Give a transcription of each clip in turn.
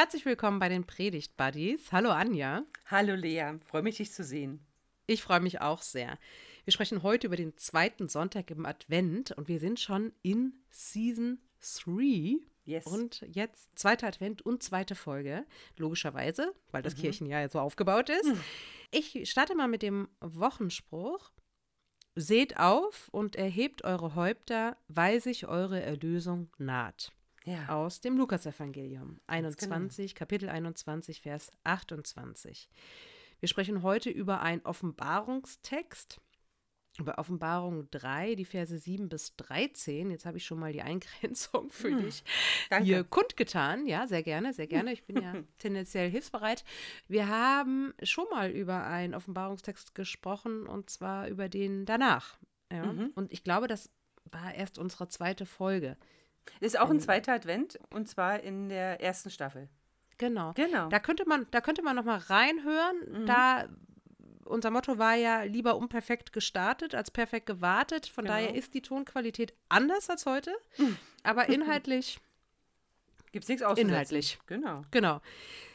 Herzlich willkommen bei den Predigt Buddies. Hallo Anja. Hallo Lea, freue mich, dich zu sehen. Ich freue mich auch sehr. Wir sprechen heute über den zweiten Sonntag im Advent und wir sind schon in Season 3. Yes. Und jetzt zweiter Advent und zweite Folge, logischerweise, weil das mhm. Kirchenjahr so aufgebaut ist. Mhm. Ich starte mal mit dem Wochenspruch. Seht auf und erhebt eure Häupter, weil sich eure Erlösung naht. Ja. Aus dem Lukasevangelium 21, genau. Kapitel 21, Vers 28. Wir sprechen heute über einen Offenbarungstext, über Offenbarung 3, die Verse 7 bis 13. Jetzt habe ich schon mal die Eingrenzung für hm, dich danke. hier kundgetan. Ja, sehr gerne, sehr gerne. Ich bin ja tendenziell hilfsbereit. Wir haben schon mal über einen Offenbarungstext gesprochen und zwar über den danach. Ja? Mhm. Und ich glaube, das war erst unsere zweite Folge. Ist auch ein zweiter Advent und zwar in der ersten Staffel. Genau. Genau. Da könnte man, da könnte man noch mal reinhören. Mhm. Da unser Motto war ja lieber unperfekt gestartet als perfekt gewartet. Von genau. daher ist die Tonqualität anders als heute, mhm. aber inhaltlich gibt es nichts auszusetzen. Inhaltlich. Genau. Genau.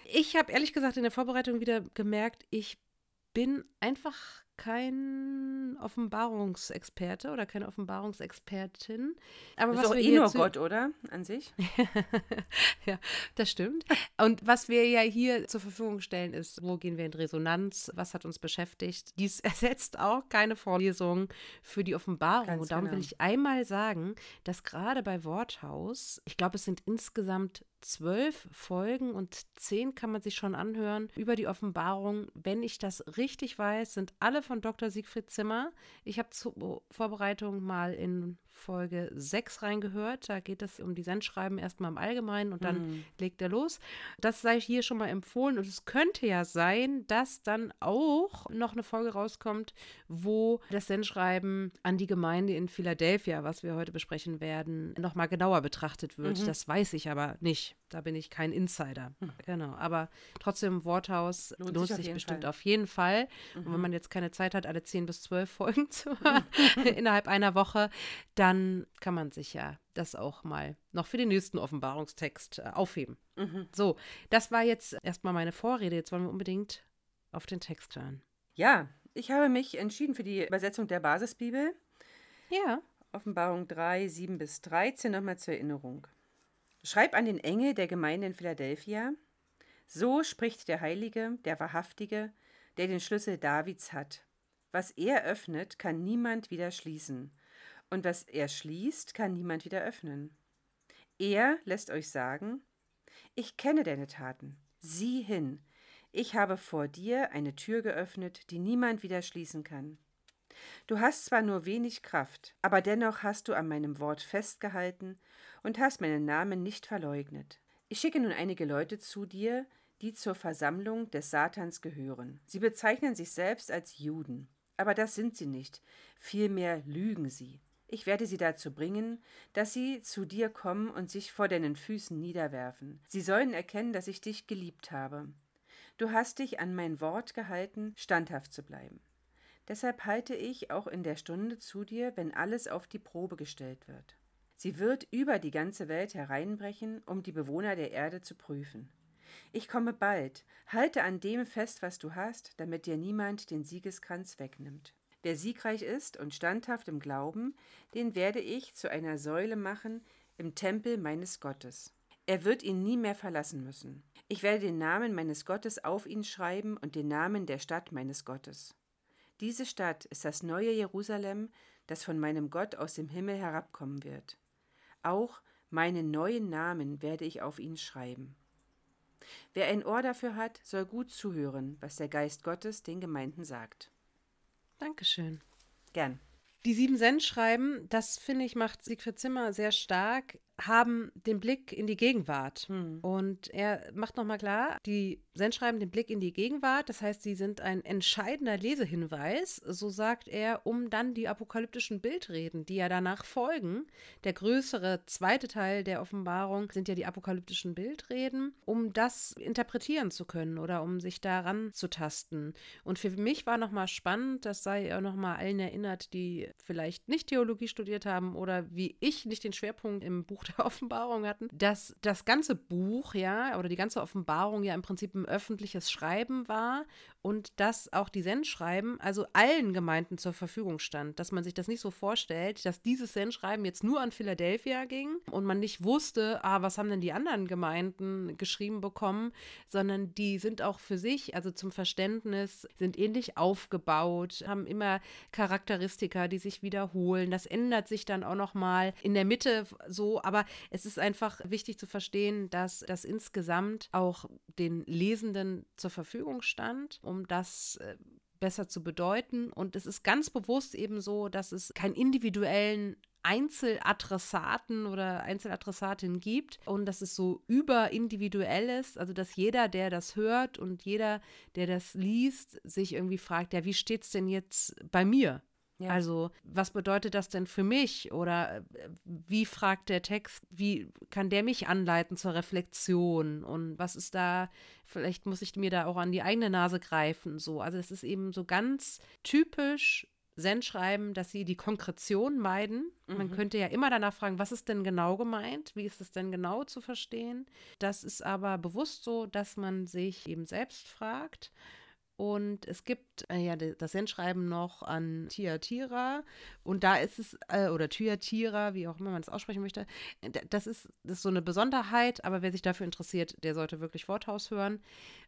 Ich habe ehrlich gesagt in der Vorbereitung wieder gemerkt, ich bin einfach kein Offenbarungsexperte oder keine Offenbarungsexpertin. Aber das ist auch eh nur Gott, oder? An sich? ja, das stimmt. Und was wir ja hier zur Verfügung stellen, ist, wo gehen wir in Resonanz? Was hat uns beschäftigt? Dies ersetzt auch keine Vorlesung für die Offenbarung. Ganz Und darum genau. will ich einmal sagen, dass gerade bei Worthaus, ich glaube, es sind insgesamt zwölf Folgen und zehn kann man sich schon anhören über die Offenbarung. Wenn ich das richtig weiß, sind alle von Dr. Siegfried Zimmer. Ich habe zur Vorbereitung mal in Folge 6 reingehört. Da geht es um die Sendschreiben erstmal im Allgemeinen und dann mhm. legt er los. Das sei hier schon mal empfohlen und es könnte ja sein, dass dann auch noch eine Folge rauskommt, wo das Sendschreiben an die Gemeinde in Philadelphia, was wir heute besprechen werden, nochmal genauer betrachtet wird. Mhm. Das weiß ich aber nicht. Da bin ich kein Insider. Mhm. Genau. Aber trotzdem, Worthaus lohnt, lohnt sich, sich bestimmt Fall. auf jeden Fall. Und wenn mhm. man jetzt keine Zeit hat, alle 10 bis 12 Folgen zu hören innerhalb einer Woche, dann dann kann man sich ja das auch mal noch für den nächsten Offenbarungstext äh, aufheben. Mhm. So, das war jetzt erstmal meine Vorrede. Jetzt wollen wir unbedingt auf den Text hören. Ja, ich habe mich entschieden für die Übersetzung der Basisbibel. Ja. Offenbarung 3, 7 bis 13 nochmal zur Erinnerung. Schreib an den Engel der Gemeinde in Philadelphia. So spricht der Heilige, der Wahrhaftige, der den Schlüssel Davids hat. Was er öffnet, kann niemand wieder schließen und was er schließt, kann niemand wieder öffnen. Er lässt euch sagen, ich kenne deine Taten, sieh hin, ich habe vor dir eine Tür geöffnet, die niemand wieder schließen kann. Du hast zwar nur wenig Kraft, aber dennoch hast du an meinem Wort festgehalten und hast meinen Namen nicht verleugnet. Ich schicke nun einige Leute zu dir, die zur Versammlung des Satans gehören. Sie bezeichnen sich selbst als Juden, aber das sind sie nicht, vielmehr lügen sie. Ich werde sie dazu bringen, dass sie zu dir kommen und sich vor deinen Füßen niederwerfen. Sie sollen erkennen, dass ich dich geliebt habe. Du hast dich an mein Wort gehalten, standhaft zu bleiben. Deshalb halte ich auch in der Stunde zu dir, wenn alles auf die Probe gestellt wird. Sie wird über die ganze Welt hereinbrechen, um die Bewohner der Erde zu prüfen. Ich komme bald, halte an dem fest, was du hast, damit dir niemand den Siegeskranz wegnimmt. Wer siegreich ist und standhaft im Glauben, den werde ich zu einer Säule machen im Tempel meines Gottes. Er wird ihn nie mehr verlassen müssen. Ich werde den Namen meines Gottes auf ihn schreiben und den Namen der Stadt meines Gottes. Diese Stadt ist das neue Jerusalem, das von meinem Gott aus dem Himmel herabkommen wird. Auch meinen neuen Namen werde ich auf ihn schreiben. Wer ein Ohr dafür hat, soll gut zuhören, was der Geist Gottes den Gemeinden sagt. Dankeschön. Gern. Die sieben Cent schreiben, das finde ich macht Siegfried Zimmer sehr stark haben den Blick in die Gegenwart. Hm. Und er macht nochmal klar, die Sendschreiben den Blick in die Gegenwart. Das heißt, sie sind ein entscheidender Lesehinweis, so sagt er, um dann die apokalyptischen Bildreden, die ja danach folgen. Der größere zweite Teil der Offenbarung sind ja die apokalyptischen Bildreden, um das interpretieren zu können oder um sich daran zu tasten. Und für mich war nochmal spannend, das sei auch nochmal allen erinnert, die vielleicht nicht Theologie studiert haben oder wie ich nicht den Schwerpunkt im Buch der Offenbarung hatten, dass das ganze Buch, ja, oder die ganze Offenbarung ja im Prinzip ein öffentliches Schreiben war und dass auch die Sendschreiben also allen Gemeinden zur Verfügung stand, dass man sich das nicht so vorstellt, dass dieses Sendschreiben jetzt nur an Philadelphia ging und man nicht wusste, ah, was haben denn die anderen Gemeinden geschrieben bekommen, sondern die sind auch für sich, also zum Verständnis, sind ähnlich aufgebaut, haben immer Charakteristika, die sich wiederholen. Das ändert sich dann auch noch mal in der Mitte so, aber es ist einfach wichtig zu verstehen, dass das insgesamt auch den Lesenden zur Verfügung stand, um um das äh, besser zu bedeuten. Und es ist ganz bewusst eben so, dass es keinen individuellen Einzeladressaten oder Einzeladressatin gibt und dass es so überindividuell ist, also dass jeder, der das hört und jeder, der das liest, sich irgendwie fragt, ja, wie steht es denn jetzt bei mir? Ja. Also, was bedeutet das denn für mich? Oder äh, wie fragt der Text, wie kann der mich anleiten zur Reflexion? Und was ist da, vielleicht muss ich mir da auch an die eigene Nase greifen. So, also es ist eben so ganz typisch Zen-Schreiben, dass sie die Konkretion meiden. Mhm. Man könnte ja immer danach fragen, was ist denn genau gemeint? Wie ist es denn genau zu verstehen? Das ist aber bewusst so, dass man sich eben selbst fragt und es gibt äh, ja das Sendschreiben noch an Tiatira. Und da ist es, äh, oder Thyatira, wie auch immer man es aussprechen möchte. Äh, das ist, das ist so eine Besonderheit, aber wer sich dafür interessiert, der sollte wirklich Worthaus hören.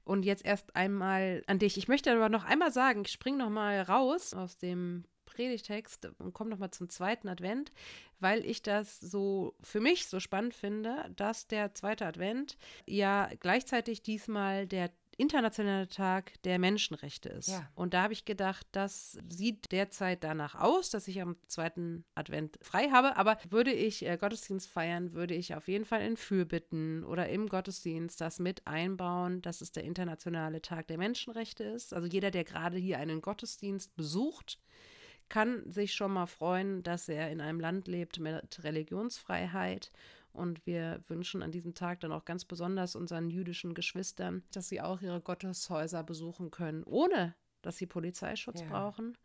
Und jetzt erst einmal an dich. Ich möchte aber noch einmal sagen, ich springe noch mal raus aus dem Predigtext und komme noch mal zum zweiten Advent, weil ich das so für mich so spannend finde, dass der zweite Advent ja gleichzeitig diesmal der internationaler Tag der Menschenrechte ist. Ja. Und da habe ich gedacht, das sieht derzeit danach aus, dass ich am zweiten Advent frei habe. Aber würde ich äh, Gottesdienst feiern, würde ich auf jeden Fall in Fürbitten oder im Gottesdienst das mit einbauen, dass es der internationale Tag der Menschenrechte ist. Also jeder, der gerade hier einen Gottesdienst besucht, kann sich schon mal freuen, dass er in einem Land lebt mit Religionsfreiheit und wir wünschen an diesem Tag dann auch ganz besonders unseren jüdischen Geschwistern, dass sie auch ihre Gotteshäuser besuchen können, ohne dass sie Polizeischutz ja. brauchen.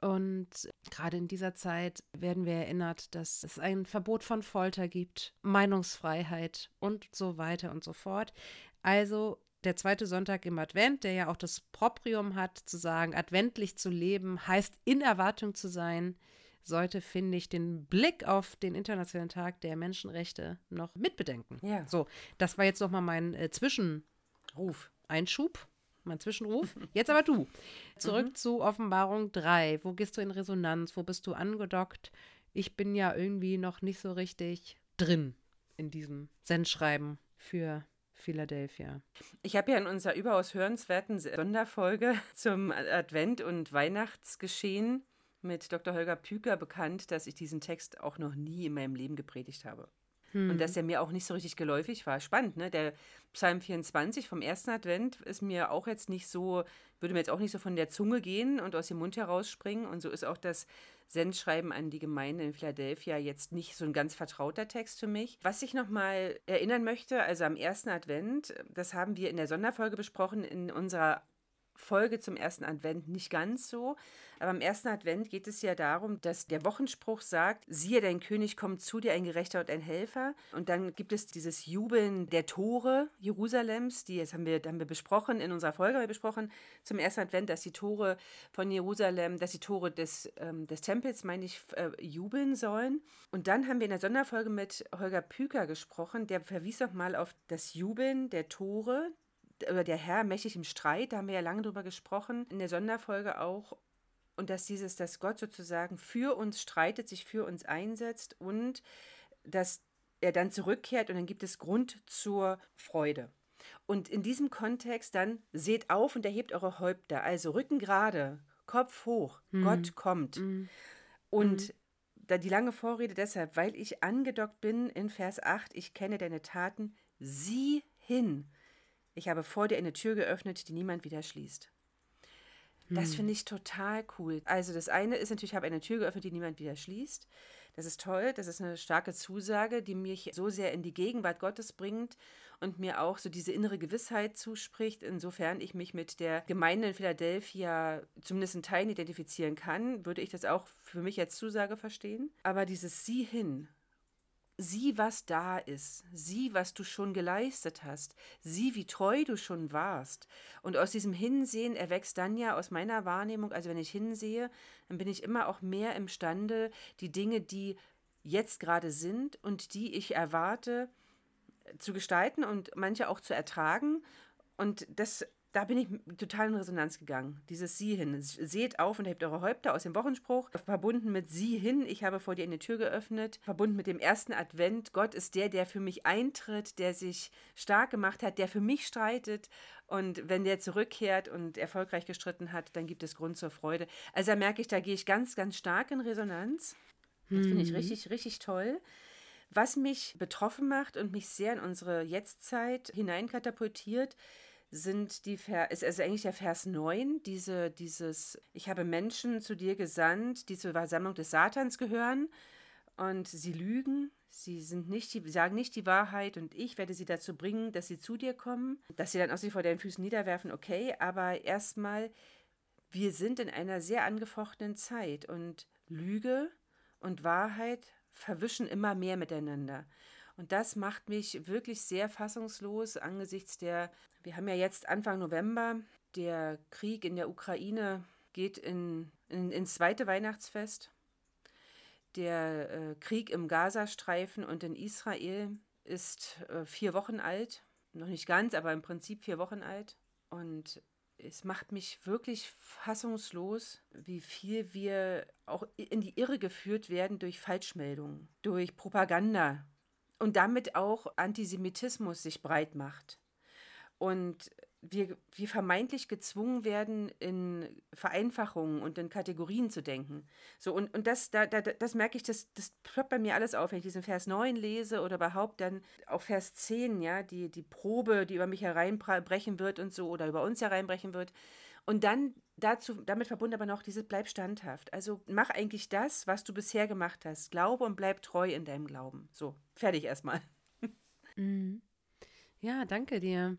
Und gerade in dieser Zeit werden wir erinnert, dass es ein Verbot von Folter gibt, Meinungsfreiheit und so weiter und so fort. Also der zweite Sonntag im Advent, der ja auch das Proprium hat, zu sagen, adventlich zu leben, heißt in Erwartung zu sein, sollte, finde ich, den Blick auf den Internationalen Tag der Menschenrechte noch mitbedenken. Ja. So, das war jetzt nochmal mein äh, Zwischenruf, Einschub, mein Zwischenruf. Jetzt aber du. Zurück mhm. zu Offenbarung 3. Wo gehst du in Resonanz? Wo bist du angedockt? Ich bin ja irgendwie noch nicht so richtig drin in diesem Sendschreiben für Philadelphia. Ich habe ja in unserer überaus hörenswerten Sonderfolge zum Advent- und Weihnachtsgeschehen mit Dr. Holger Püker bekannt, dass ich diesen Text auch noch nie in meinem Leben gepredigt habe. Hm. Und dass er mir auch nicht so richtig geläufig war. Spannend, ne? Der Psalm 24 vom ersten Advent ist mir auch jetzt nicht so, würde mir jetzt auch nicht so von der Zunge gehen und aus dem Mund herausspringen. Und so ist auch das Sendschreiben an die Gemeinde in Philadelphia jetzt nicht so ein ganz vertrauter Text für mich. Was ich nochmal erinnern möchte, also am ersten Advent, das haben wir in der Sonderfolge besprochen, in unserer Folge zum ersten Advent nicht ganz so. Aber am ersten Advent geht es ja darum, dass der Wochenspruch sagt, siehe, dein König kommt zu dir, ein Gerechter und ein Helfer. Und dann gibt es dieses Jubeln der Tore Jerusalems, die jetzt haben wir, haben wir besprochen, in unserer Folge haben wir besprochen, zum ersten Advent, dass die Tore von Jerusalem, dass die Tore des, ähm, des Tempels, meine ich, äh, jubeln sollen. Und dann haben wir in der Sonderfolge mit Holger Püker gesprochen, der verwies nochmal auf das Jubeln der Tore, oder der Herr mächtig im Streit, da haben wir ja lange drüber gesprochen, in der Sonderfolge auch. Und dass dieses, dass Gott sozusagen für uns streitet, sich für uns einsetzt und dass er dann zurückkehrt und dann gibt es Grund zur Freude. Und in diesem Kontext dann seht auf und erhebt eure Häupter, also Rücken gerade, Kopf hoch, mhm. Gott kommt. Mhm. Und mhm. da die lange Vorrede deshalb, weil ich angedockt bin in Vers 8, ich kenne deine Taten, sieh hin. Ich habe vor dir eine Tür geöffnet, die niemand wieder schließt. Das hm. finde ich total cool. Also das eine ist natürlich, ich habe eine Tür geöffnet, die niemand wieder schließt. Das ist toll, das ist eine starke Zusage, die mich so sehr in die Gegenwart Gottes bringt und mir auch so diese innere Gewissheit zuspricht, insofern ich mich mit der Gemeinde in Philadelphia zumindest in Teilen identifizieren kann, würde ich das auch für mich als Zusage verstehen. Aber dieses Sieh hin, sieh, was da ist, sieh, was du schon geleistet hast, sieh, wie treu du schon warst. Und aus diesem Hinsehen erwächst dann ja aus meiner Wahrnehmung, also wenn ich hinsehe, dann bin ich immer auch mehr imstande, die Dinge, die jetzt gerade sind und die ich erwarte, zu gestalten und manche auch zu ertragen. Und das da bin ich total in Resonanz gegangen. Dieses Sie hin. Seht auf und hebt eure Häupter aus dem Wochenspruch. Verbunden mit Sie hin. Ich habe vor dir eine Tür geöffnet. Verbunden mit dem ersten Advent. Gott ist der, der für mich eintritt, der sich stark gemacht hat, der für mich streitet. Und wenn der zurückkehrt und erfolgreich gestritten hat, dann gibt es Grund zur Freude. Also da merke ich, da gehe ich ganz, ganz stark in Resonanz. Das finde ich mhm. richtig, richtig toll. Was mich betroffen macht und mich sehr in unsere Jetztzeit hineinkatapultiert, sind die Vers, ist also eigentlich der Vers 9, diese, dieses, ich habe Menschen zu dir gesandt, die zur Versammlung des Satans gehören und sie lügen, sie sind nicht, die, sagen nicht die Wahrheit und ich werde sie dazu bringen, dass sie zu dir kommen, dass sie dann auch sich vor deinen Füßen niederwerfen, okay, aber erstmal, wir sind in einer sehr angefochtenen Zeit und Lüge und Wahrheit verwischen immer mehr miteinander. Und das macht mich wirklich sehr fassungslos angesichts der, wir haben ja jetzt Anfang November, der Krieg in der Ukraine geht in, in, ins zweite Weihnachtsfest. Der äh, Krieg im Gazastreifen und in Israel ist äh, vier Wochen alt. Noch nicht ganz, aber im Prinzip vier Wochen alt. Und es macht mich wirklich fassungslos, wie viel wir auch in die Irre geführt werden durch Falschmeldungen, durch Propaganda und damit auch Antisemitismus sich breit macht. Und wir, wir vermeintlich gezwungen werden, in Vereinfachungen und in Kategorien zu denken. So, und, und das, da, da, das merke ich, das, das ploppt bei mir alles auf, wenn ich diesen Vers 9 lese oder überhaupt dann auf Vers 10, ja, die, die Probe, die über mich hereinbrechen wird und so, oder über uns hereinbrechen wird. Und dann dazu, damit verbunden aber noch dieses Bleib standhaft. Also mach eigentlich das, was du bisher gemacht hast. Glaube und bleib treu in deinem Glauben. So, fertig erstmal. Mhm. Ja, danke dir.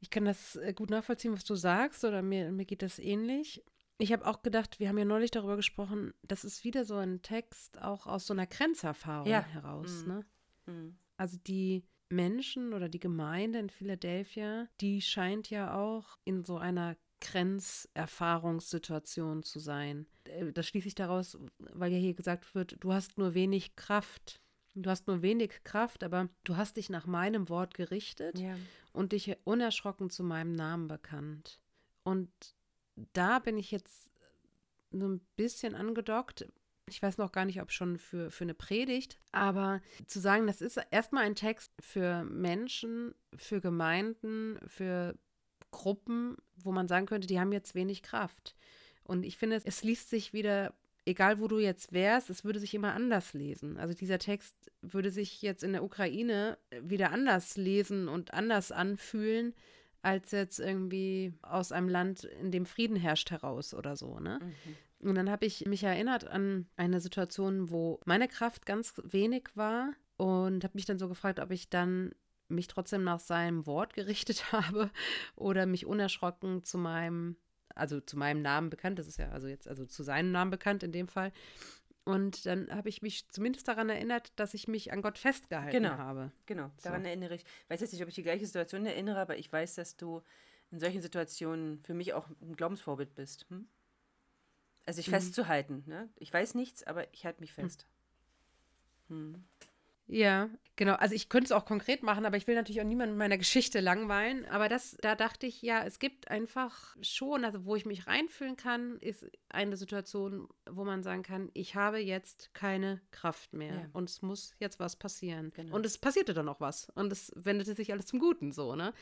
Ich kann das äh, gut nachvollziehen, was du sagst, oder mir, mir geht das ähnlich. Ich habe auch gedacht, wir haben ja neulich darüber gesprochen, das ist wieder so ein Text auch aus so einer Grenzerfahrung ja. heraus. Mhm. Ne? Mhm. Also die Menschen oder die Gemeinde in Philadelphia, die scheint ja auch in so einer Grenzerfahrungssituation zu sein. Äh, das schließe ich daraus, weil ja hier gesagt wird, du hast nur wenig Kraft. Du hast nur wenig Kraft, aber du hast dich nach meinem Wort gerichtet ja. und dich unerschrocken zu meinem Namen bekannt. Und da bin ich jetzt so ein bisschen angedockt. Ich weiß noch gar nicht, ob schon für, für eine Predigt, aber zu sagen, das ist erstmal ein Text für Menschen, für Gemeinden, für Gruppen, wo man sagen könnte, die haben jetzt wenig Kraft. Und ich finde, es liest sich wieder egal wo du jetzt wärst, es würde sich immer anders lesen. Also dieser Text würde sich jetzt in der Ukraine wieder anders lesen und anders anfühlen, als jetzt irgendwie aus einem Land, in dem Frieden herrscht, heraus oder so, ne? Mhm. Und dann habe ich mich erinnert an eine Situation, wo meine Kraft ganz wenig war und habe mich dann so gefragt, ob ich dann mich trotzdem nach seinem Wort gerichtet habe oder mich unerschrocken zu meinem also zu meinem Namen bekannt, das ist ja also jetzt, also zu seinem Namen bekannt in dem Fall. Und dann habe ich mich zumindest daran erinnert, dass ich mich an Gott festgehalten genau, habe. Genau, daran so. erinnere ich. Ich weiß jetzt nicht, ob ich die gleiche Situation erinnere, aber ich weiß, dass du in solchen Situationen für mich auch ein Glaubensvorbild bist. Hm? Also sich mhm. festzuhalten. Ne? Ich weiß nichts, aber ich halte mich hm. fest. Hm. Hm. Ja, genau. Also ich könnte es auch konkret machen, aber ich will natürlich auch niemanden meiner Geschichte langweilen. Aber das, da dachte ich, ja, es gibt einfach schon, also wo ich mich reinfühlen kann, ist eine Situation, wo man sagen kann, ich habe jetzt keine Kraft mehr ja. und es muss jetzt was passieren. Genau. Und es passierte dann auch was. Und es wendete sich alles zum Guten so, ne?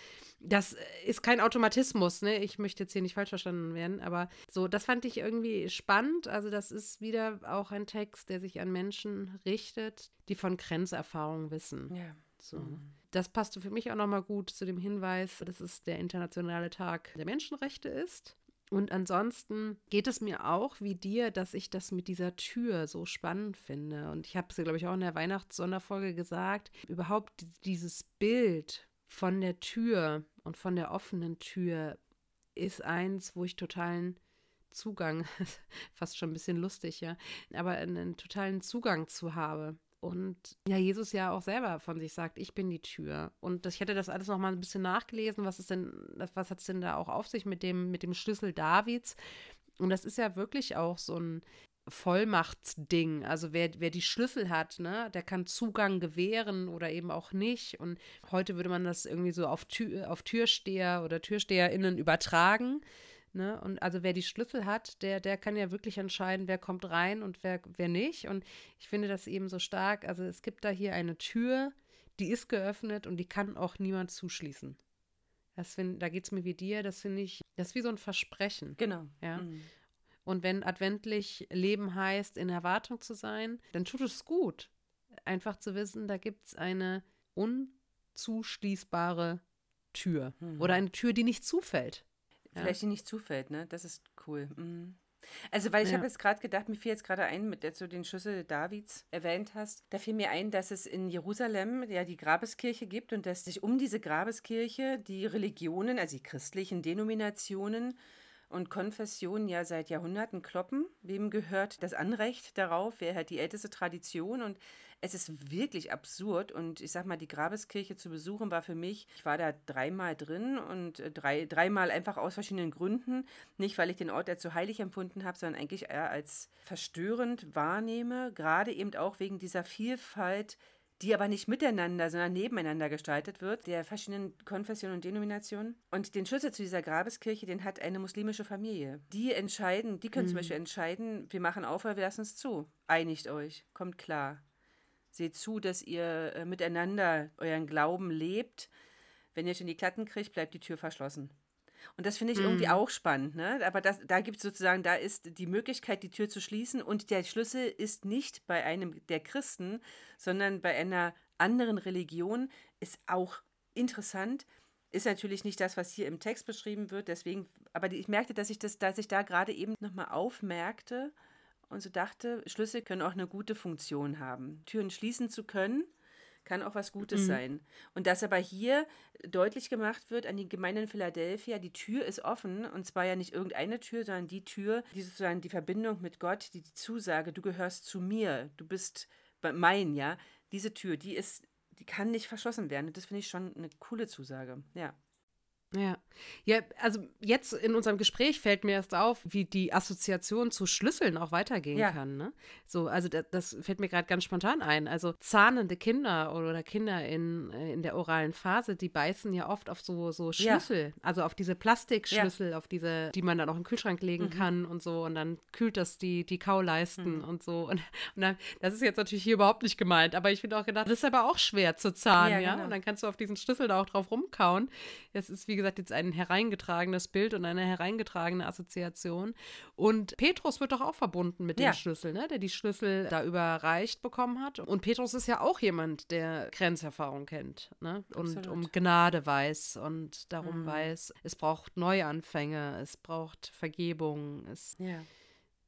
Das ist kein Automatismus, ne? Ich möchte jetzt hier nicht falsch verstanden werden, aber so, das fand ich irgendwie spannend. Also das ist wieder auch ein Text, der sich an Menschen richtet, die von Grenzerfahrungen wissen. Ja. So. Mhm. Das passte für mich auch nochmal gut zu dem Hinweis, dass es der Internationale Tag der Menschenrechte ist. Und ansonsten geht es mir auch wie dir, dass ich das mit dieser Tür so spannend finde. Und ich habe es, glaube ich, auch in der Weihnachtssonderfolge gesagt. Überhaupt dieses Bild von der Tür und von der offenen Tür ist eins, wo ich totalen Zugang, fast schon ein bisschen lustig, ja, aber einen, einen totalen Zugang zu habe. Und ja, Jesus ja auch selber von sich sagt, ich bin die Tür. Und ich hätte das alles noch mal ein bisschen nachgelesen, was ist denn, was hat es denn da auch auf sich mit dem, mit dem Schlüssel Davids? Und das ist ja wirklich auch so ein Vollmachtsding. Also wer, wer die Schlüssel hat, ne, der kann Zugang gewähren oder eben auch nicht. Und heute würde man das irgendwie so auf, Tür, auf Türsteher oder TürsteherInnen übertragen. Ne? Und also wer die Schlüssel hat, der, der kann ja wirklich entscheiden, wer kommt rein und wer, wer nicht. Und ich finde das eben so stark. Also es gibt da hier eine Tür, die ist geöffnet und die kann auch niemand zuschließen. Das find, da geht es mir wie dir, das finde ich, das ist wie so ein Versprechen. Genau. Ja. Mhm. Und wenn adventlich Leben heißt, in Erwartung zu sein, dann tut es gut, einfach zu wissen, da gibt es eine unzuschließbare Tür mhm. oder eine Tür, die nicht zufällt. Vielleicht die nicht zufällt, ne? Das ist cool. Mhm. Also, weil ich ja. habe jetzt gerade gedacht, mir fiel jetzt gerade ein, mit der du den Schlüssel Davids erwähnt hast, da fiel mir ein, dass es in Jerusalem ja die Grabeskirche gibt und dass sich um diese Grabeskirche die Religionen, also die christlichen Denominationen, und Konfessionen ja seit Jahrhunderten kloppen. Wem gehört das Anrecht darauf? Wer hat die älteste Tradition? Und es ist wirklich absurd. Und ich sag mal, die Grabeskirche zu besuchen war für mich, ich war da dreimal drin und äh, drei, dreimal einfach aus verschiedenen Gründen. Nicht, weil ich den Ort als so heilig empfunden habe, sondern eigentlich eher als verstörend wahrnehme. Gerade eben auch wegen dieser Vielfalt die aber nicht miteinander, sondern nebeneinander gestaltet wird, der verschiedenen Konfessionen und Denominationen. Und den Schlüssel zu dieser Grabeskirche, den hat eine muslimische Familie. Die entscheiden, die können mhm. zum Beispiel entscheiden, wir machen auf oder wir lassen es zu. Einigt euch, kommt klar. Seht zu, dass ihr äh, miteinander euren Glauben lebt. Wenn ihr schon die Klatten kriegt, bleibt die Tür verschlossen. Und das finde ich mhm. irgendwie auch spannend, ne? Aber das, da gibt es sozusagen, da ist die Möglichkeit, die Tür zu schließen und der Schlüssel ist nicht bei einem der Christen, sondern bei einer anderen Religion, ist auch interessant. Ist natürlich nicht das, was hier im Text beschrieben wird, deswegen, aber ich merkte, dass ich das, dass ich da gerade eben nochmal aufmerkte und so dachte, Schlüssel können auch eine gute Funktion haben. Türen schließen zu können kann auch was Gutes mhm. sein. Und dass aber hier deutlich gemacht wird an die Gemeinde in Philadelphia, die Tür ist offen und zwar ja nicht irgendeine Tür, sondern die Tür, die sozusagen die Verbindung mit Gott, die, die Zusage, du gehörst zu mir, du bist mein, ja, diese Tür, die ist, die kann nicht verschlossen werden. Und das finde ich schon eine coole Zusage, ja. Ja. Ja, also jetzt in unserem Gespräch fällt mir erst auf, wie die Assoziation zu Schlüsseln auch weitergehen ja. kann. Ne? So, also das, das fällt mir gerade ganz spontan ein. Also zahnende Kinder oder Kinder in, äh, in der oralen Phase, die beißen ja oft auf so, so Schlüssel, ja. also auf diese Plastikschlüssel, ja. auf diese, die man dann auch den Kühlschrank legen mhm. kann und so. Und dann kühlt das die, die Kauleisten mhm. und so. Und, und dann, das ist jetzt natürlich hier überhaupt nicht gemeint, aber ich finde auch gedacht, das ist aber auch schwer zu zahnen, ja. Genau. Und dann kannst du auf diesen Schlüssel da auch drauf rumkauen. Das ist, wie gesagt, jetzt ein hereingetragenes Bild und eine hereingetragene Assoziation. Und Petrus wird doch auch verbunden mit dem ja. Schlüssel, ne? der die Schlüssel da überreicht bekommen hat. Und Petrus ist ja auch jemand, der Grenzerfahrung kennt ne? und Absolut. um Gnade weiß und darum mhm. weiß, es braucht Neuanfänge, es braucht Vergebung, es ja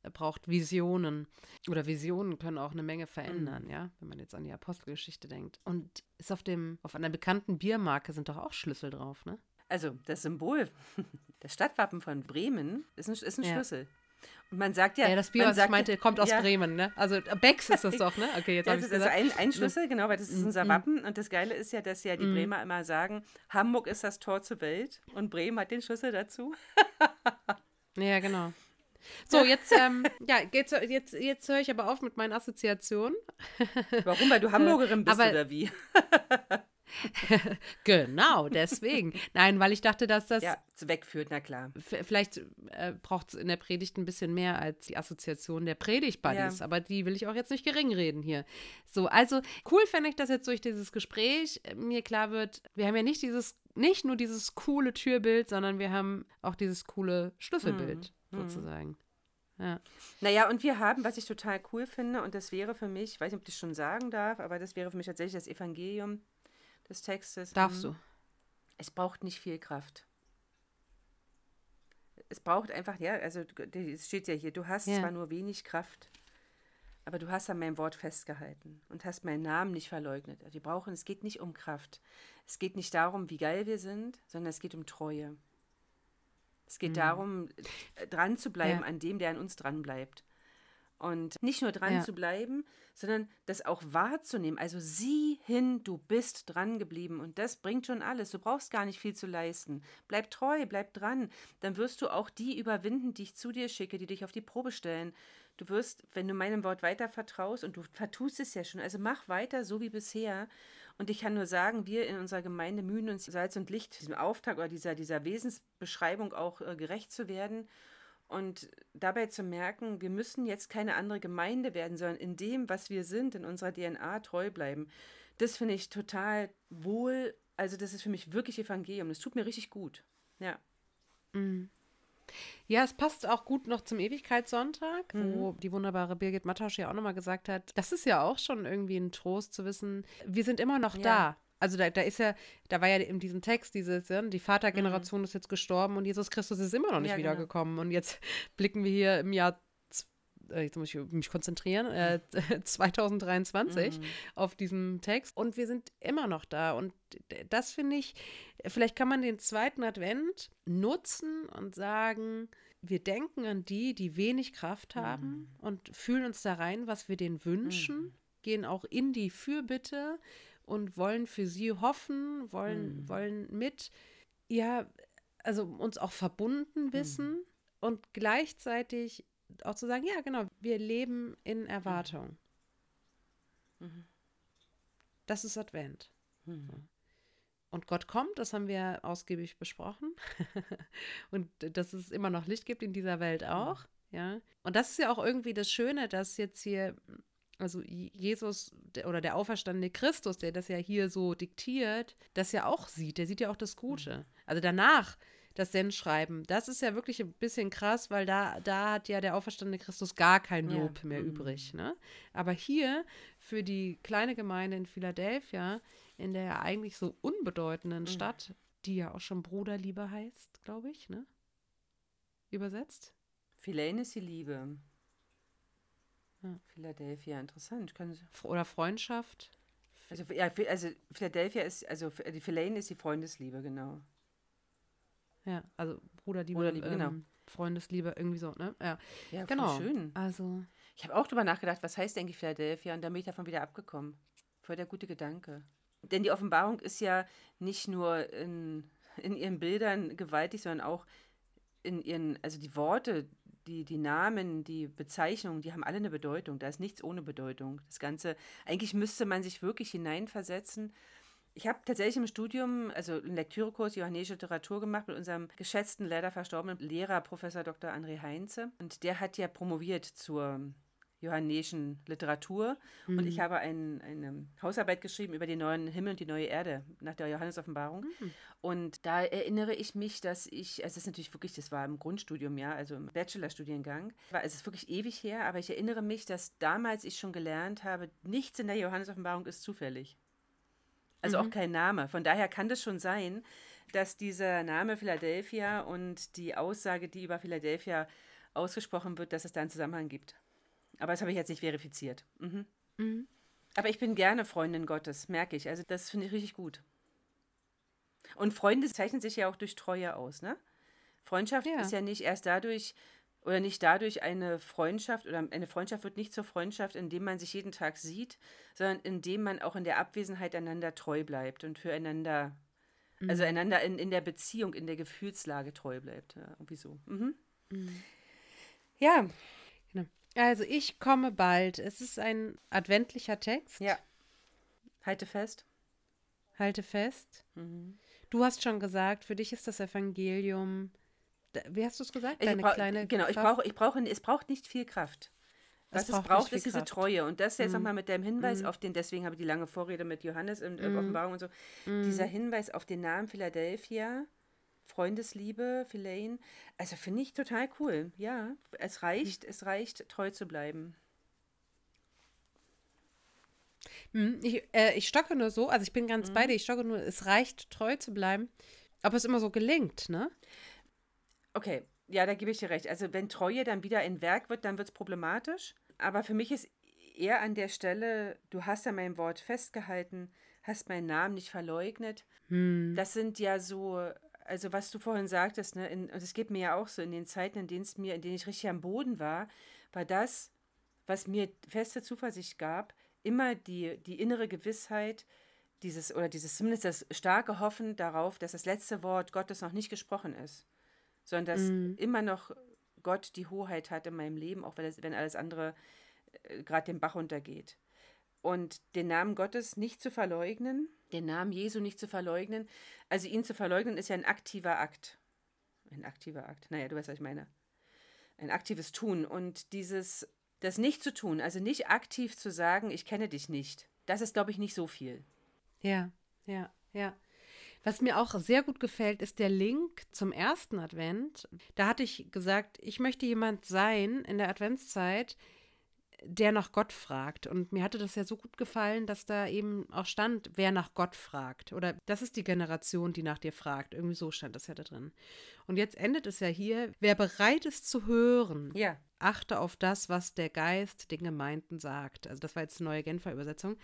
braucht Visionen. Oder Visionen können auch eine Menge verändern, mhm. ja, wenn man jetzt an die Apostelgeschichte denkt. Und ist auf dem, auf einer bekannten Biermarke sind doch auch Schlüssel drauf, ne? Also das Symbol, das Stadtwappen von Bremen ist ein, ist ein ja. Schlüssel. Und man sagt ja. Ja, das Bier, was sagt, ich meinte, kommt aus ja. Bremen, ne? Also Becks ist das doch, ne? Okay, jetzt ja, habe ich also ein, ein Schlüssel, genau, weil das ist unser mhm. Wappen. Und das Geile ist ja, dass ja die mhm. Bremer immer sagen, Hamburg ist das Tor zur Welt und Bremen hat den Schlüssel dazu. ja, genau. So, jetzt, ähm, ja, jetzt, jetzt, jetzt höre ich aber auf mit meinen Assoziationen. Warum? Weil du Hamburgerin bist aber, oder wie? genau, deswegen. Nein, weil ich dachte, dass das. Ja, wegführt, na klar. Vielleicht äh, braucht es in der Predigt ein bisschen mehr als die Assoziation der Predigt-Buddies, ja. aber die will ich auch jetzt nicht gering reden hier. So, also cool fände ich, dass jetzt durch dieses Gespräch mir klar wird, wir haben ja nicht dieses, nicht nur dieses coole Türbild, sondern wir haben auch dieses coole Schlüsselbild, hm. sozusagen. Ja. Naja, und wir haben, was ich total cool finde, und das wäre für mich, ich weiß nicht, ob ich das schon sagen darf, aber das wäre für mich tatsächlich das Evangelium des Textes. Darfst du. Es braucht nicht viel Kraft. Es braucht einfach, ja, also es steht ja hier, du hast ja. zwar nur wenig Kraft, aber du hast an meinem Wort festgehalten und hast meinen Namen nicht verleugnet. Wir brauchen, es geht nicht um Kraft. Es geht nicht darum, wie geil wir sind, sondern es geht um Treue. Es geht mhm. darum, dran zu bleiben ja. an dem, der an uns dran bleibt. Und nicht nur dran Ja. zu bleiben, sondern das auch wahrzunehmen. Also sieh hin, du bist dran geblieben. Und das bringt schon alles. Du brauchst gar nicht viel zu leisten. Bleib treu, bleib dran. Dann wirst du auch die überwinden, die ich zu dir schicke, die dich auf die Probe stellen. Du wirst, wenn du meinem Wort weiter vertraust, und du vertust es ja schon, also mach weiter so wie bisher. Und ich kann nur sagen, wir in unserer Gemeinde mühen uns Salz und Licht, diesem Auftrag oder dieser, dieser Wesensbeschreibung auch äh, gerecht zu werden. Und dabei zu merken, wir müssen jetzt keine andere Gemeinde werden, sondern in dem, was wir sind, in unserer DNA treu bleiben. Das finde ich total wohl. Also, das ist für mich wirklich Evangelium. Das tut mir richtig gut. Ja. Ja, es passt auch gut noch zum Ewigkeitssonntag, wo die wunderbare Birgit Mattausch ja auch nochmal gesagt hat, das ist ja auch schon irgendwie ein Trost zu wissen, wir sind immer noch Ja. da. Also da, da ist ja, da war ja in diesem Text dieses, ja, die Vatergeneration ist jetzt gestorben und Jesus Christus ist immer noch nicht Ja, genau. wiedergekommen. Und jetzt blicken wir hier im Jahr, äh, jetzt muss ich mich konzentrieren, äh, 2023 auf diesen Text und wir sind immer noch da. Und das finde ich, vielleicht kann man den zweiten Advent nutzen und sagen, wir denken an die, die wenig Kraft haben und fühlen uns da rein, was wir denen wünschen, gehen auch in die Fürbitte und wollen für sie hoffen, wollen, wollen mit, ja, also uns auch verbunden wissen und gleichzeitig auch zu sagen, ja, genau, wir leben in Erwartung. Das ist Advent. So. Und Gott kommt, das haben wir ausgiebig besprochen. und dass es immer noch Licht gibt in dieser Welt auch. Ja. Und das ist ja auch irgendwie das Schöne, dass jetzt hier, also Jesus der- oder der auferstandene Christus, der das ja hier so diktiert, das ja auch sieht. Der sieht ja auch das Gute. Also danach das Sendschreiben, das ist ja wirklich ein bisschen krass, weil da, da hat ja der auferstandene Christus gar kein Ja. Lob mehr übrig. Ne? Aber hier für die kleine Gemeinde in Philadelphia, in der ja eigentlich so unbedeutenden Stadt, die ja auch schon Bruderliebe heißt, glaube ich, ne? Übersetzt. Philein ist die Liebe. Ja. Philadelphia, interessant. Können Sie, Oder Freundschaft. also, ja, also Philadelphia ist, also die Philein ist die Freundesliebe, genau. Ja, also Bruderliebe, Bruderliebe, ähm, genau. Freundesliebe, irgendwie so, ne? Ja, Ja, genau. schön. Also, Ich habe auch drüber nachgedacht, was heißt eigentlich Philadelphia? Und dann bin ich davon wieder abgekommen. Voll der gute Gedanke. Denn die Offenbarung ist ja nicht nur in, in ihren Bildern gewaltig, sondern auch in ihren, also die Worte, die, die Namen, die Bezeichnungen, die haben alle eine Bedeutung. Da ist nichts ohne Bedeutung. Das Ganze, eigentlich müsste man sich wirklich hineinversetzen. Ich habe tatsächlich im Studium, also einen Lektürekurs Johannäische Literatur gemacht mit unserem geschätzten, leider verstorbenen Lehrer, Professor Dr. André Heinze. Und der hat ja promoviert zur johannäischen Literatur. Und ich habe ein, eine Hausarbeit geschrieben über den neuen Himmel und die neue Erde nach der Johannesoffenbarung. Und da erinnere ich mich, dass ich, also das ist natürlich wirklich, das war im Grundstudium, ja, also im Bachelorstudiengang. War, es ist wirklich ewig her, aber ich erinnere mich, dass damals ich schon gelernt habe, nichts in der Johannesoffenbarung ist zufällig. Also auch kein Name. Von daher kann das schon sein, dass dieser Name Philadelphia und die Aussage, die über Philadelphia ausgesprochen wird, dass es da einen Zusammenhang gibt. Aber das habe ich jetzt nicht verifiziert. Mhm. Aber ich bin gerne Freundin Gottes, merke ich. Also das finde ich richtig gut. Und Freunde zeichnen sich ja auch durch Treue aus, ne? Freundschaft Ja. ist ja nicht erst dadurch oder nicht dadurch eine Freundschaft oder eine Freundschaft wird nicht zur Freundschaft, indem man sich jeden Tag sieht, sondern indem man auch in der Abwesenheit einander treu bleibt und füreinander, also einander in, in der Beziehung, in der Gefühlslage treu bleibt. Ja, irgendwie so. Mhm. Ja, genau. Also, ich komme bald. Es ist ein adventlicher Text. ja. Halte fest. Halte fest. Mhm. Du hast schon gesagt, für dich ist das Evangelium. Wie hast du es gesagt? Ich Deine brauch- kleine genau, ich Kraft? brauche, ich brauche, es braucht nicht viel Kraft. Was es braucht braucht, nicht viel ist diese Kraft. Mhm. Treue. Und das jetzt nochmal mit dem Hinweis auf den, deswegen habe ich die lange Vorrede mit Johannes in mhm. Offenbarung und so, dieser Mhm. Hinweis auf den Namen Philadelphia, Freundesliebe, Philein, also finde ich total cool. Ja, es reicht, es reicht, treu zu bleiben. Hm, Ich, äh, ich stocke nur so, also ich bin ganz Mhm. bei dir, ich stocke nur, es reicht, treu zu bleiben, ob es immer so gelingt, ne? Okay, ja, da gebe ich dir recht. Also wenn Treue dann wieder ein Werk wird, dann wird es problematisch. Aber für mich ist eher an der Stelle, du hast an meinem Wort festgehalten, hast meinen Namen nicht verleugnet. Das sind ja so, also was du vorhin sagtest, ne, in, und es geht mir ja auch so, in den Zeiten, in denen es mir, in denen ich richtig am Boden war, war das was mir feste Zuversicht gab, immer die, die innere Gewissheit, dieses, oder dieses zumindest das starke Hoffen darauf, dass das letzte Wort Gottes noch nicht gesprochen ist, sondern dass Mhm. immer noch Gott die Hoheit hat in meinem Leben, auch wenn, es, wenn alles andere äh, gerade den Bach runtergeht. Und den Namen Gottes nicht zu verleugnen, den Namen Jesu nicht zu verleugnen. Also ihn zu verleugnen ist ja ein aktiver Akt. Ein aktiver Akt. Naja, du weißt, was ich meine. Ein aktives Tun. Und dieses, das nicht zu tun, also nicht aktiv zu sagen, ich kenne dich nicht, das ist, glaube ich, nicht so viel. Ja, ja, ja. Was mir auch sehr gut gefällt, ist der Link zum ersten Advent. Da hatte ich gesagt, ich möchte jemand sein in der Adventszeit, der nach Gott fragt. Und mir hatte das ja so gut gefallen, dass da eben auch stand, wer nach Gott fragt. Oder das ist die Generation, die nach dir fragt. Irgendwie so stand das ja da drin. Und jetzt endet es ja hier, wer bereit ist zu hören, Ja. achte auf das, was der Geist den Gemeinden sagt. Also das war jetzt die neue Genfer Übersetzung.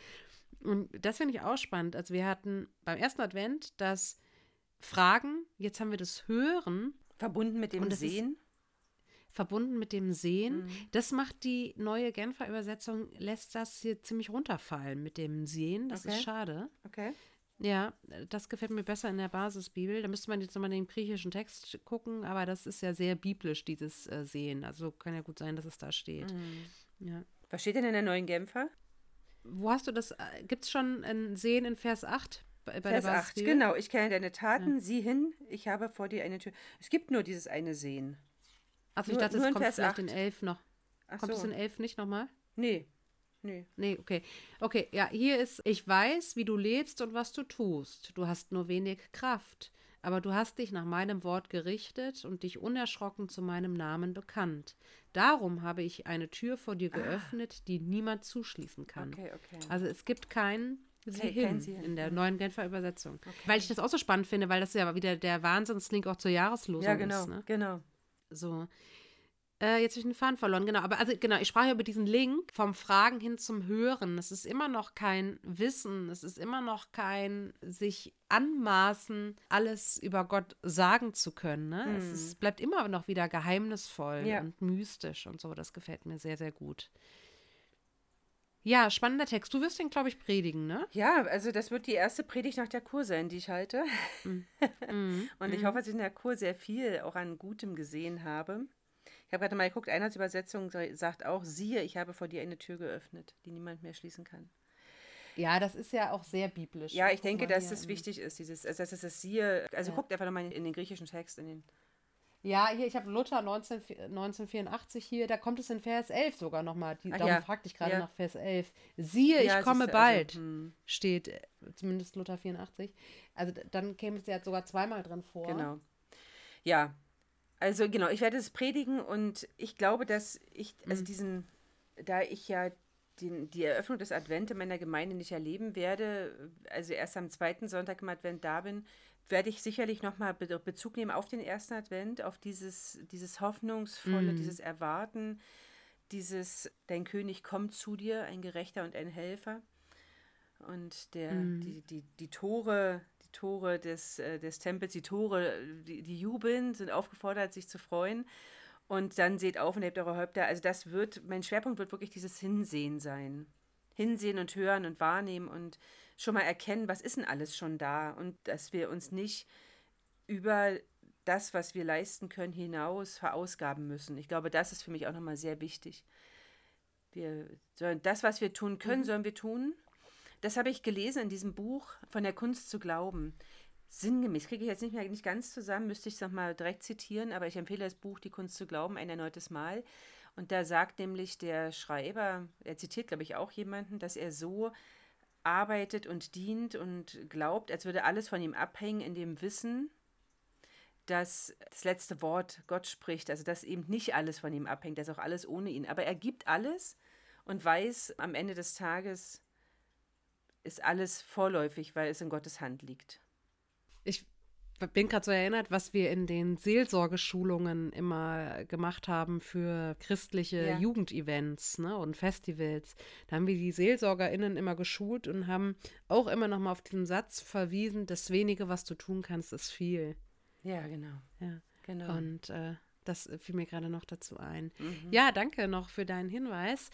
Und das finde ich auch spannend. Also wir hatten beim ersten Advent das Fragen, jetzt haben wir das Hören Verbunden mit dem Sehen. Verbunden mit dem Sehen. Mhm. Das macht die neue Genfer Übersetzung, lässt das hier ziemlich runterfallen mit dem Sehen. Das Okay. ist schade. Okay. Ja, das gefällt mir besser in der Basisbibel. Da müsste man jetzt nochmal den griechischen Text gucken, aber das ist ja sehr biblisch, dieses äh, Sehen. Also kann ja gut sein, dass es da steht. Mhm. Ja. Was steht denn in der neuen Genfer? Wo hast du das? Gibt es schon ein Sehen in Vers 8? Bei, bei Vers der 8. Basisbibel? Genau, ich kenne deine Taten, sieh hin, ich habe vor dir eine Tür. Es gibt nur dieses eine Sehen. Also ich dachte, es in kommt vielleicht in 8. 11 noch. Ach Kommt es so. in 11 nicht nochmal? Nee. Nee. Nee, okay. Okay, ja, hier ist, ich weiß, wie du lebst und was du tust. Du hast nur wenig Kraft, aber du hast dich nach meinem Wort gerichtet und dich unerschrocken zu meinem Namen bekannt. Darum habe ich eine Tür vor dir geöffnet, die niemand zuschließen kann. Okay, okay. Also es gibt kein Sie Kein- hin Sie hin, in der ja. neuen Genfer Übersetzung. Weil ich das auch so spannend finde, weil das ja wieder der Wahnsinnslink auch zur Jahreslosung ja, genau, ist. Ne? genau. So. Äh, jetzt habe ich den Faden verloren, genau. Aber also genau, ich sprach ja über diesen Link vom Fragen hin zum Hören. Es ist immer noch kein Wissen, es ist immer noch kein sich anmaßen, alles über Gott sagen zu können. Ne? Es ist, bleibt immer noch wieder geheimnisvoll. Ja. und mystisch und so. Das gefällt mir sehr, sehr gut. Ja, spannender Text. Du wirst den, glaube ich, predigen, ne? Ja, also das wird die erste Predigt nach der Kur sein, die ich halte. Mhm. Und ich hoffe, dass ich in der Kur sehr viel auch an Gutem gesehen habe. Ich habe gerade mal geguckt, Einheitsübersetzung sagt auch, siehe, ich habe vor dir eine Tür geöffnet, die niemand mehr schließen kann. Ja, das ist ja auch sehr biblisch. Ja, ich denke, dass das wichtig ist, dieses, also dass es das siehe, also Ja. guckt einfach nochmal in den griechischen Text, in den, Ja, hier, ich habe Luther 19, 1984 hier, da kommt es in Vers 11 sogar nochmal. Die, Ach darum ja, fragte ich gerade ja. nach Vers 11. Siehe, Ja, ich komme also, bald, hm. steht äh, zumindest Luther 84. Also dann käme es ja sogar zweimal drin vor. Genau. Ja, also genau, ich werde es predigen und ich glaube, dass ich, also diesen, da ich ja den, die Eröffnung des Advent in meiner Gemeinde nicht erleben werde, also erst am zweiten Sonntag im Advent da bin, werde ich sicherlich nochmal Be Bezug nehmen auf den ersten Advent, auf dieses, dieses Hoffnungsvolle, Mhm. dieses Erwarten, dieses, dein König kommt zu dir, ein Gerechter und ein Helfer. Und der, Mhm. die, die, die Tore, die Tore des, äh, des Tempels, die Tore, die, die jubeln, sind aufgefordert, sich zu freuen. Und dann seht auf und hebt eure Häupter. Also das wird, mein Schwerpunkt wird wirklich dieses Hinsehen sein. Hinsehen und hören und wahrnehmen und schon mal erkennen, was ist denn alles schon da. Und dass wir uns nicht über das, was wir leisten können, hinaus verausgaben müssen. Ich glaube, das ist für mich auch nochmal sehr wichtig. Wir sollen das, was wir tun können, sollen wir tun. Das habe ich gelesen in diesem Buch von der Kunst zu glauben. Sinngemäß, kriege ich jetzt nicht mehr nicht ganz zusammen, müsste ich es nochmal direkt zitieren, aber ich empfehle das Buch Die Kunst zu glauben ein erneutes Mal. Und da sagt nämlich der Schreiber, er zitiert, glaube ich, auch jemanden, dass er so arbeitet und dient und glaubt, als würde alles von ihm abhängen in dem Wissen, dass das letzte Wort Gott spricht, also dass eben nicht alles von ihm abhängt, dass auch alles ohne ihn. Aber er gibt alles und weiß, am Ende des Tages ist alles vorläufig, weil es in Gottes Hand liegt. Ich bin gerade so erinnert, was wir in den Seelsorgeschulungen immer gemacht haben für christliche Ja. Jugendevents ne, und Festivals. Da haben wir die SeelsorgerInnen immer geschult und haben auch immer noch mal auf diesen Satz verwiesen, das wenige, was du tun kannst, ist viel. Ja, genau. Ja. genau. Und äh, Das fiel mir gerade noch dazu ein. Mhm. Ja, danke noch für deinen Hinweis.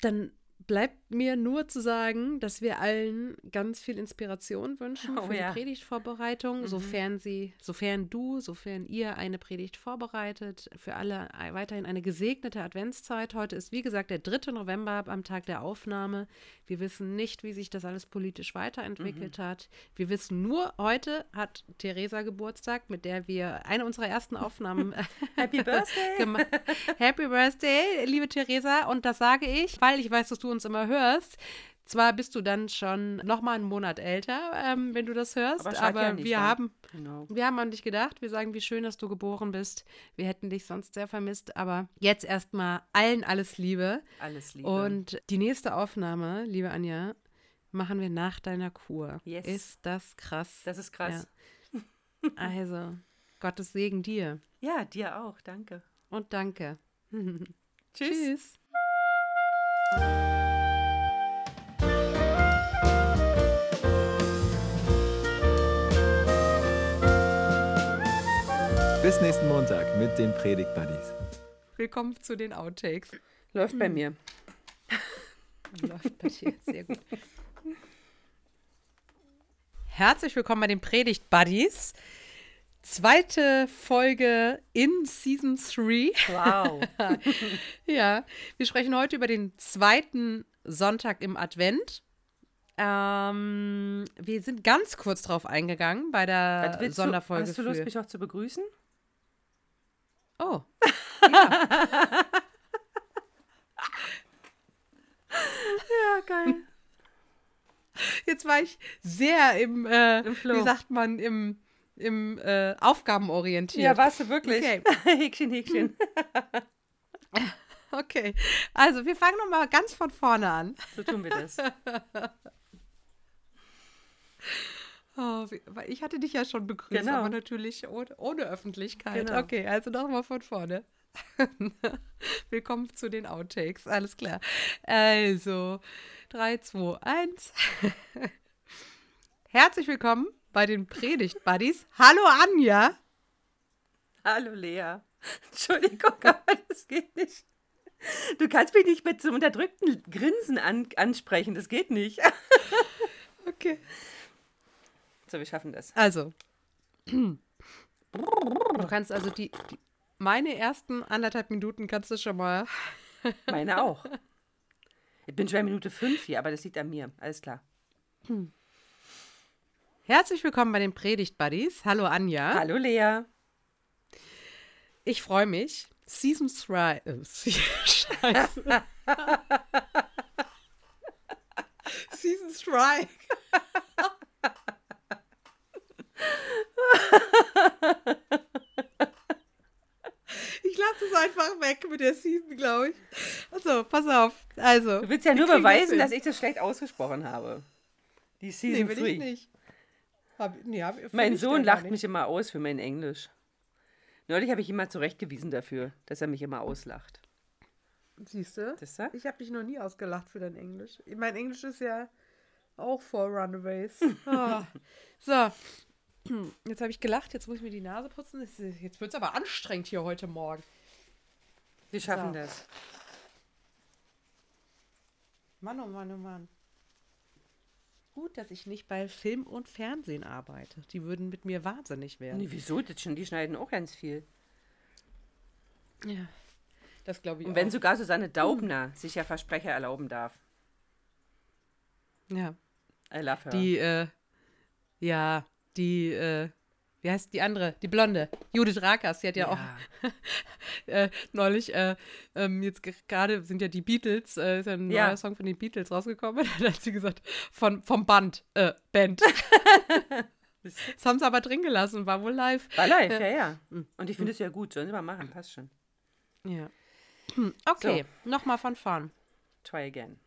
Dann bleibt mir nur zu sagen, dass wir allen ganz viel Inspiration wünschen Oh für ja. die Predigtvorbereitung, Mhm. sofern sie, sofern du, sofern ihr eine Predigt vorbereitet, für alle weiterhin eine gesegnete Adventszeit. Heute ist, wie gesagt, der 3. November am Tag der Aufnahme. Wir wissen nicht, wie sich das alles politisch weiterentwickelt hat. Wir wissen nur, heute hat Theresa Geburtstag, mit der wir eine unserer ersten Aufnahmen Happy Birthday! Happy Birthday, liebe Theresa. Und das sage ich, weil ich weiß, dass du uns immer hörst. Zwar bist du dann schon noch mal einen Monat älter, ähm, wenn du das hörst, Aber aber, ja nicht, wir wa? haben Genau. wir haben an dich gedacht. Wir sagen, wie schön, dass du geboren bist. Wir hätten dich sonst sehr vermisst, aber jetzt erstmal allen alles Liebe. Alles Liebe. Und die nächste Aufnahme, liebe Anja, machen wir nach deiner Kur. Yes. Ist das krass? das ist krass. Also, Gottes Segen dir Ja, dir auch. Danke. und danke. Tschüss. Tschüss. Bis nächsten Montag mit den Predigt Buddies. Willkommen zu den Outtakes. Läuft bei mir. Läuft bei dir sehr gut. Herzlich willkommen bei den Predigt Buddies. Zweite Folge in Season 3. Wow. Ja, wir sprechen heute über den zweiten Sonntag im Advent. Ähm, wir sind ganz kurz drauf eingegangen bei der Sonderfolge. Du, hast du Lust, mich auch zu begrüßen? Oh, Ja, geil. jetzt war ich sehr im, äh, Im wie sagt man, im, im äh, Aufgabenorientiert. Ja, warst du wirklich? Okay. Häkchen, Häkchen. Okay, also wir fangen nochmal ganz von vorne an. So tun wir das. Oh, weil ich hatte dich ja schon begrüßt, Genau. aber natürlich ohne, ohne Öffentlichkeit. Genau. Okay, also nochmal von vorne. Willkommen zu den Outtakes, alles klar. Also, 3, 2, 1. Herzlich willkommen bei den Predigt-Buddies. Hallo Anja. Hallo Lea. Entschuldigung, aber das geht nicht. Du kannst mich nicht mit so einem unterdrückten Grinsen an, ansprechen. Das geht nicht. Okay. So, wir schaffen das. Also, du kannst also die, die meine ersten anderthalb Minuten kannst du schon mal Meine auch. Ich bin schon bei Minute fünf hier, aber das liegt an mir. Alles klar. Herzlich willkommen bei den Predigt Buddies. Hallo Anja. Hallo Lea. Ich freue mich. Season 3. Äh, Scheiße. Season Strike. Ich lasse es einfach weg mit der Season, glaube ich. Also, pass auf. Also. Du willst ja nur beweisen, dass ich das schlecht ausgesprochen habe. Die Season Nee, will ich 3. nicht. Hab, nee, hab, Mein ich Sohn lacht mich immer aus für mein Englisch. Neulich habe ich ihn mal zurechtgewiesen dafür, dass er mich immer auslacht. Siehst du? Ich habe dich noch nie ausgelacht für dein Englisch. Mein Englisch ist ja auch vor Runaways. Ah. So. Jetzt habe ich gelacht, jetzt muss ich mir die Nase putzen. Jetzt wird es aber anstrengend hier heute Morgen. Wir schaffen So. das. Mann, oh Mann, oh Mann. Gut, dass ich nicht bei Film und Fernsehen arbeite. Die würden mit mir wahnsinnig werden. Nee, wieso? Das schon, die schneiden auch ganz viel. Ja. Das glaube ich Und wenn auch. sogar Susanne Daubner sich ja Versprecher erlauben darf. Ja. I love her. Die, äh, ja, die, äh, wie heißt die andere? Die Blonde. Judith Rakers, die hat ja, auch äh, neulich, äh, ähm, jetzt ge- gerade sind ja die Beatles, äh, ist ja ein Ja. neuer Song von den Beatles rausgekommen. Da hat sie gesagt, von, vom Band, äh, Band. das haben sie aber drin gelassen, war wohl live. War live, ja, ja. Hm. Und ich finde es ja gut. Sollen sie mal machen, passt schon. Ja. Hm, Okay, nochmal von vorn. Try again.